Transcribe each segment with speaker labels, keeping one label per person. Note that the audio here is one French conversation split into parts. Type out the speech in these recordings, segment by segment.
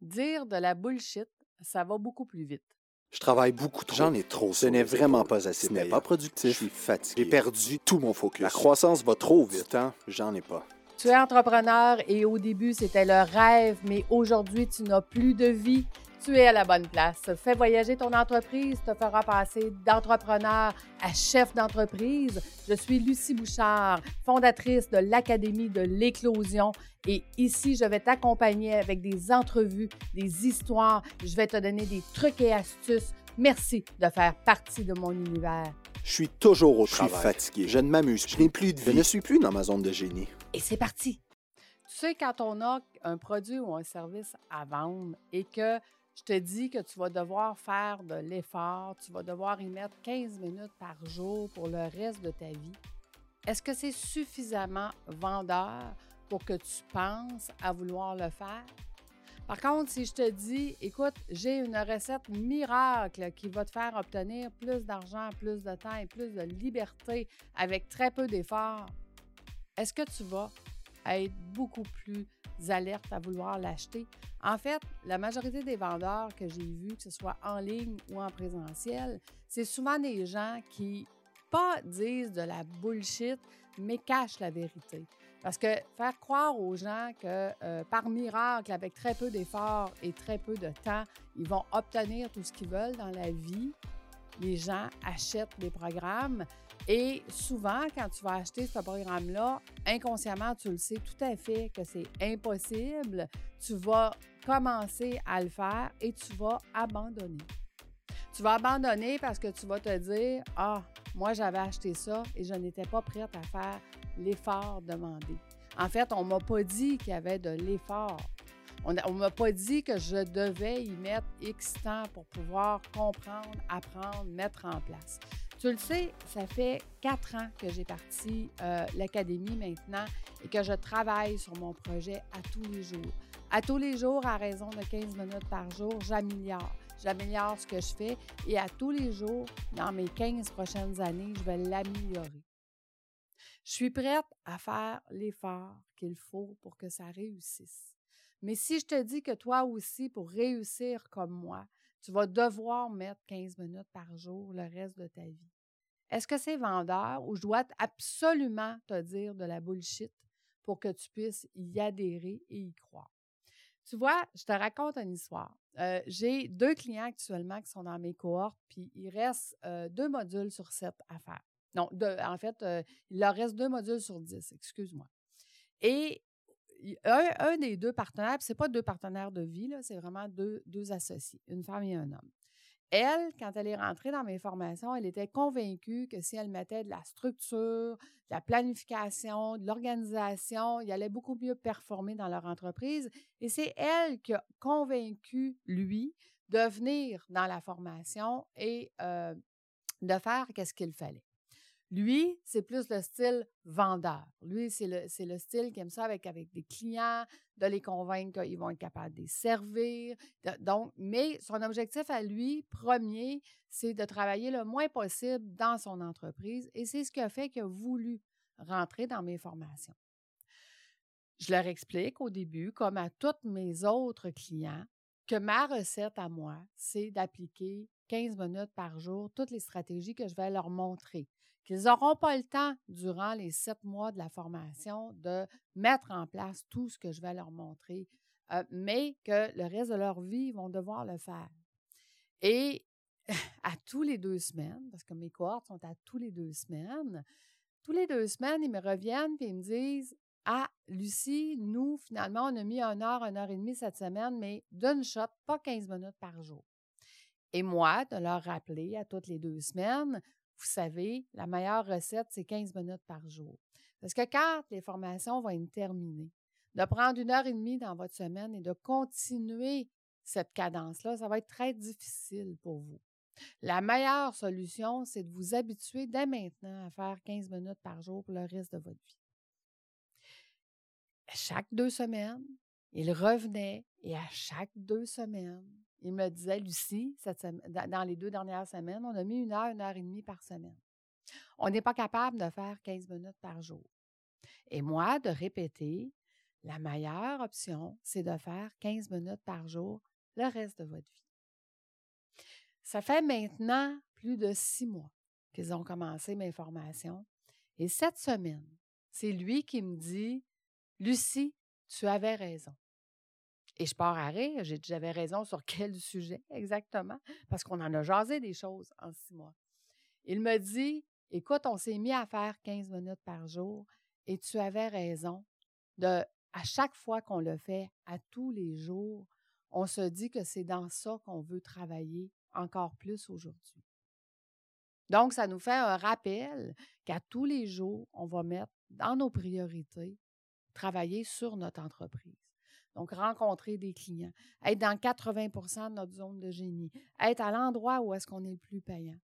Speaker 1: Dire de la bullshit, ça va beaucoup plus vite.
Speaker 2: Je travaille beaucoup trop.
Speaker 3: J'en ai trop.
Speaker 2: Ce n'est vraiment pas assez
Speaker 3: Ce n'est pas productif.
Speaker 2: Je suis fatigué.
Speaker 3: J'ai perdu
Speaker 2: tout mon focus.
Speaker 3: La croissance va trop vite.
Speaker 2: temps, j'en ai pas.
Speaker 1: Tu es entrepreneur et au début, c'était le rêve, mais aujourd'hui, tu n'as plus de vie. Tu es à la bonne place. Fais voyager ton entreprise, te fera passer d'entrepreneur à chef d'entreprise. Je suis Lucie Bouchard, fondatrice de l'Académie de l'éclosion. Et ici, je vais t'accompagner avec des entrevues, des histoires. Je vais te donner des trucs et astuces. Merci de faire partie de mon univers.
Speaker 2: Je suis toujours au
Speaker 3: Je suis
Speaker 2: travail.
Speaker 3: fatigué.
Speaker 2: Je ne m'amuse
Speaker 3: Je n'ai plus de
Speaker 2: Je
Speaker 3: vie.
Speaker 2: ne suis plus dans ma zone de génie.
Speaker 1: Et c'est parti. Tu sais, quand on a un produit ou un service à vendre et que je te dis que tu vas devoir faire de l'effort, tu vas devoir y mettre 15 minutes par jour pour le reste de ta vie, est-ce que c'est suffisamment vendeur pour que tu penses à vouloir le faire? Par contre, si je te dis, écoute, j'ai une recette miracle qui va te faire obtenir plus d'argent, plus de temps et plus de liberté avec très peu d'efforts, est-ce que tu vas être beaucoup plus alerte à vouloir l'acheter? En fait, la majorité des vendeurs que j'ai vus, que ce soit en ligne ou en présentiel, c'est souvent des gens qui, pas disent de la bullshit, mais cachent la vérité. Parce que faire croire aux gens que euh, par miracle, avec très peu d'efforts et très peu de temps, ils vont obtenir tout ce qu'ils veulent dans la vie, les gens achètent des programmes et souvent, quand tu vas acheter ce programme-là, inconsciemment, tu le sais tout à fait que c'est impossible. Tu vas commencer à le faire et tu vas abandonner. Tu vas abandonner parce que tu vas te dire Ah, moi, j'avais acheté ça et je n'étais pas prête à faire l'effort demandé. En fait, on ne m'a pas dit qu'il y avait de l'effort. On ne m'a pas dit que je devais y mettre X temps pour pouvoir comprendre, apprendre, mettre en place. Tu le sais, ça fait quatre ans que j'ai parti euh, l'académie maintenant et que je travaille sur mon projet à tous les jours. À tous les jours, à raison de 15 minutes par jour, j'améliore. J'améliore ce que je fais et à tous les jours, dans mes 15 prochaines années, je vais l'améliorer. Je suis prête à faire l'effort qu'il faut pour que ça réussisse. Mais si je te dis que toi aussi, pour réussir comme moi, tu vas devoir mettre 15 minutes par jour le reste de ta vie. Est-ce que c'est vendeur ou je dois absolument te dire de la bullshit pour que tu puisses y adhérer et y croire? Tu vois, je te raconte une histoire. Euh, J'ai deux clients actuellement qui sont dans mes cohortes, puis il reste euh, deux modules sur sept à faire. Non, en fait, euh, il leur reste deux modules sur dix, excuse-moi. Et un, des deux partenaires, ce n'est pas deux partenaires de vie, c'est vraiment deux, deux associés, une femme et un homme. Elle, quand elle est rentrée dans mes formations, elle était convaincue que si elle mettait de la structure, de la planification, de l'organisation, il allait beaucoup mieux performer dans leur entreprise. Et c'est elle qui a convaincu lui de venir dans la formation et euh, de faire qu'est-ce qu'il fallait. Lui, c'est plus le style vendeur. Lui, c'est le, le style qui aime ça avec, avec des clients, de les convaincre qu'ils vont être capables de les servir. Donc, mais son objectif à lui, premier, c'est de travailler le moins possible dans son entreprise et c'est ce qui a fait qu'il a voulu rentrer dans mes formations. Je leur explique au début, comme à tous mes autres clients, que ma recette à moi, c'est d'appliquer 15 minutes par jour toutes les stratégies que je vais leur montrer qu'ils n'auront pas le temps durant les sept mois de la formation de mettre en place tout ce que je vais leur montrer, euh, mais que le reste de leur vie, ils vont devoir le faire. Et à tous les deux semaines, parce que mes cohortes sont à tous les deux semaines, tous les deux semaines, ils me reviennent et me disent Ah, Lucie, nous, finalement, on a mis une heure, une heure et demie cette semaine, mais d'une shot, pas 15 minutes par jour. Et moi, de leur rappeler à toutes les deux semaines, vous savez, la meilleure recette, c'est 15 minutes par jour. Parce que quand les formations vont être terminées, de prendre une heure et demie dans votre semaine et de continuer cette cadence-là, ça va être très difficile pour vous. La meilleure solution, c'est de vous habituer dès maintenant à faire 15 minutes par jour pour le reste de votre vie. Chaque deux semaines, il revenait et à chaque deux semaines, il me disait, Lucie, dans les deux dernières semaines, on a mis une heure, une heure et demie par semaine. On n'est pas capable de faire 15 minutes par jour. Et moi, de répéter, la meilleure option, c'est de faire 15 minutes par jour le reste de votre vie. Ça fait maintenant plus de six mois qu'ils ont commencé mes formations. Et cette semaine, c'est lui qui me dit Lucie, tu avais raison. Et je pars à rire. J'avais raison sur quel sujet exactement? Parce qu'on en a jasé des choses en six mois. Il me dit Écoute, on s'est mis à faire 15 minutes par jour et tu avais raison. De, à chaque fois qu'on le fait, à tous les jours, on se dit que c'est dans ça qu'on veut travailler encore plus aujourd'hui. Donc, ça nous fait un rappel qu'à tous les jours, on va mettre dans nos priorités, travailler sur notre entreprise. Donc, rencontrer des clients, être dans 80% de notre zone de génie, être à l'endroit où est-ce qu'on est le plus payant.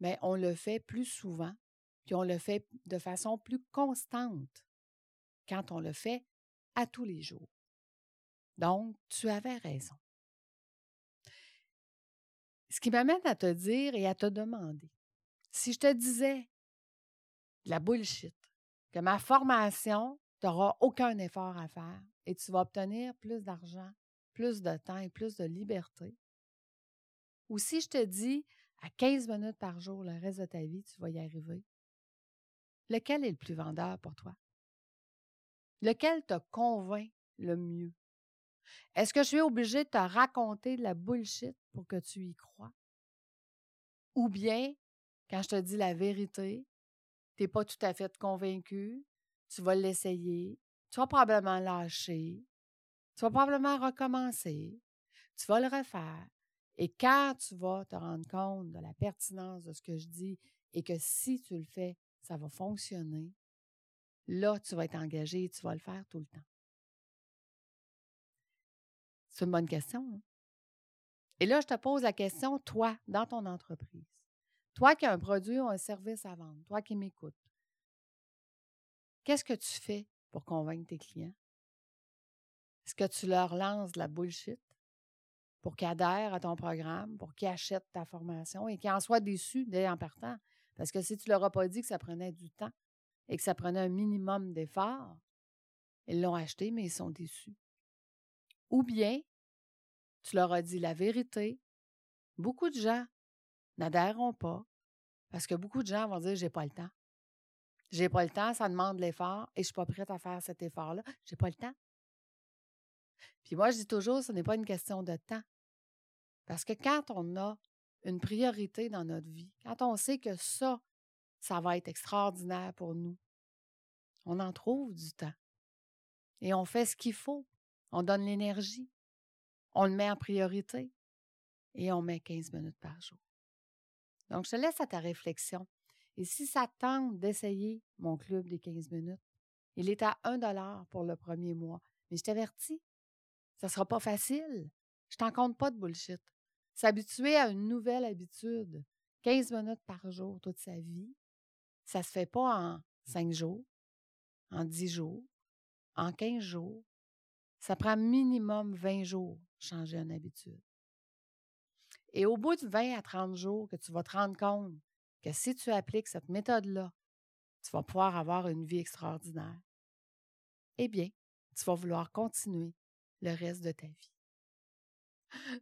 Speaker 1: Mais on le fait plus souvent, puis on le fait de façon plus constante quand on le fait à tous les jours. Donc, tu avais raison. Ce qui m'amène à te dire et à te demander, si je te disais la bullshit, que ma formation, tu n'auras aucun effort à faire et tu vas obtenir plus d'argent, plus de temps et plus de liberté. Ou si je te dis à 15 minutes par jour le reste de ta vie, tu vas y arriver, lequel est le plus vendeur pour toi? Lequel te convainc le mieux? Est-ce que je suis obligée de te raconter de la bullshit pour que tu y crois? Ou bien, quand je te dis la vérité, tu n'es pas tout à fait convaincu, tu vas l'essayer, tu vas probablement lâcher, tu vas probablement recommencer, tu vas le refaire. Et quand tu vas te rendre compte de la pertinence de ce que je dis et que si tu le fais, ça va fonctionner, là, tu vas être engagé et tu vas le faire tout le temps. C'est une bonne question. Hein? Et là, je te pose la question, toi, dans ton entreprise, toi qui as un produit ou un service à vendre, toi qui m'écoutes, qu'est-ce que tu fais pour convaincre tes clients? Est-ce que tu leur lances de la bullshit pour qu'ils adhèrent à ton programme, pour qu'ils achètent ta formation et qu'ils en soient déçus dès en partant? Parce que si tu leur as pas dit que ça prenait du temps et que ça prenait un minimum d'efforts, ils l'ont acheté, mais ils sont déçus. Ou bien, tu leur as dit la vérité. Beaucoup de gens n'adhéreront pas parce que beaucoup de gens vont dire j'ai pas le temps. J'ai pas le temps, ça demande l'effort et je suis pas prête à faire cet effort-là. J'ai pas le temps. Puis moi, je dis toujours, ce n'est pas une question de temps. Parce que quand on a une priorité dans notre vie, quand on sait que ça, ça va être extraordinaire pour nous, on en trouve du temps. Et on fait ce qu'il faut. On donne l'énergie. On le met en priorité. Et on met 15 minutes par jour. Donc, je te laisse à ta réflexion. Et si ça tente d'essayer mon club des 15 minutes, il est à 1 dollar pour le premier mois. Mais je t'avertis, ça ne sera pas facile. Je t'en compte pas de bullshit. S'habituer à une nouvelle habitude, 15 minutes par jour toute sa vie, ça se fait pas en 5 jours, en 10 jours, en 15 jours. Ça prend minimum 20 jours changer une habitude. Et au bout de 20 à 30 jours que tu vas te rendre compte que si tu appliques cette méthode-là, tu vas pouvoir avoir une vie extraordinaire, eh bien, tu vas vouloir continuer le reste de ta vie.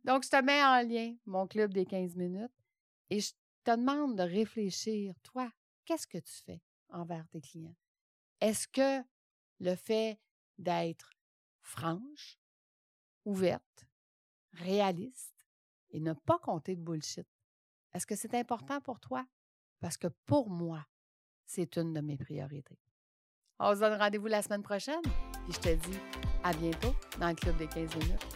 Speaker 1: Donc, je te mets en lien mon club des 15 minutes et je te demande de réfléchir, toi, qu'est-ce que tu fais envers tes clients? Est-ce que le fait d'être franche, ouverte, réaliste, et ne pas compter de bullshit. Est-ce que c'est important pour toi? Parce que pour moi, c'est une de mes priorités. On se donne rendez-vous la semaine prochaine. et je te dis à bientôt dans le Club des 15 minutes.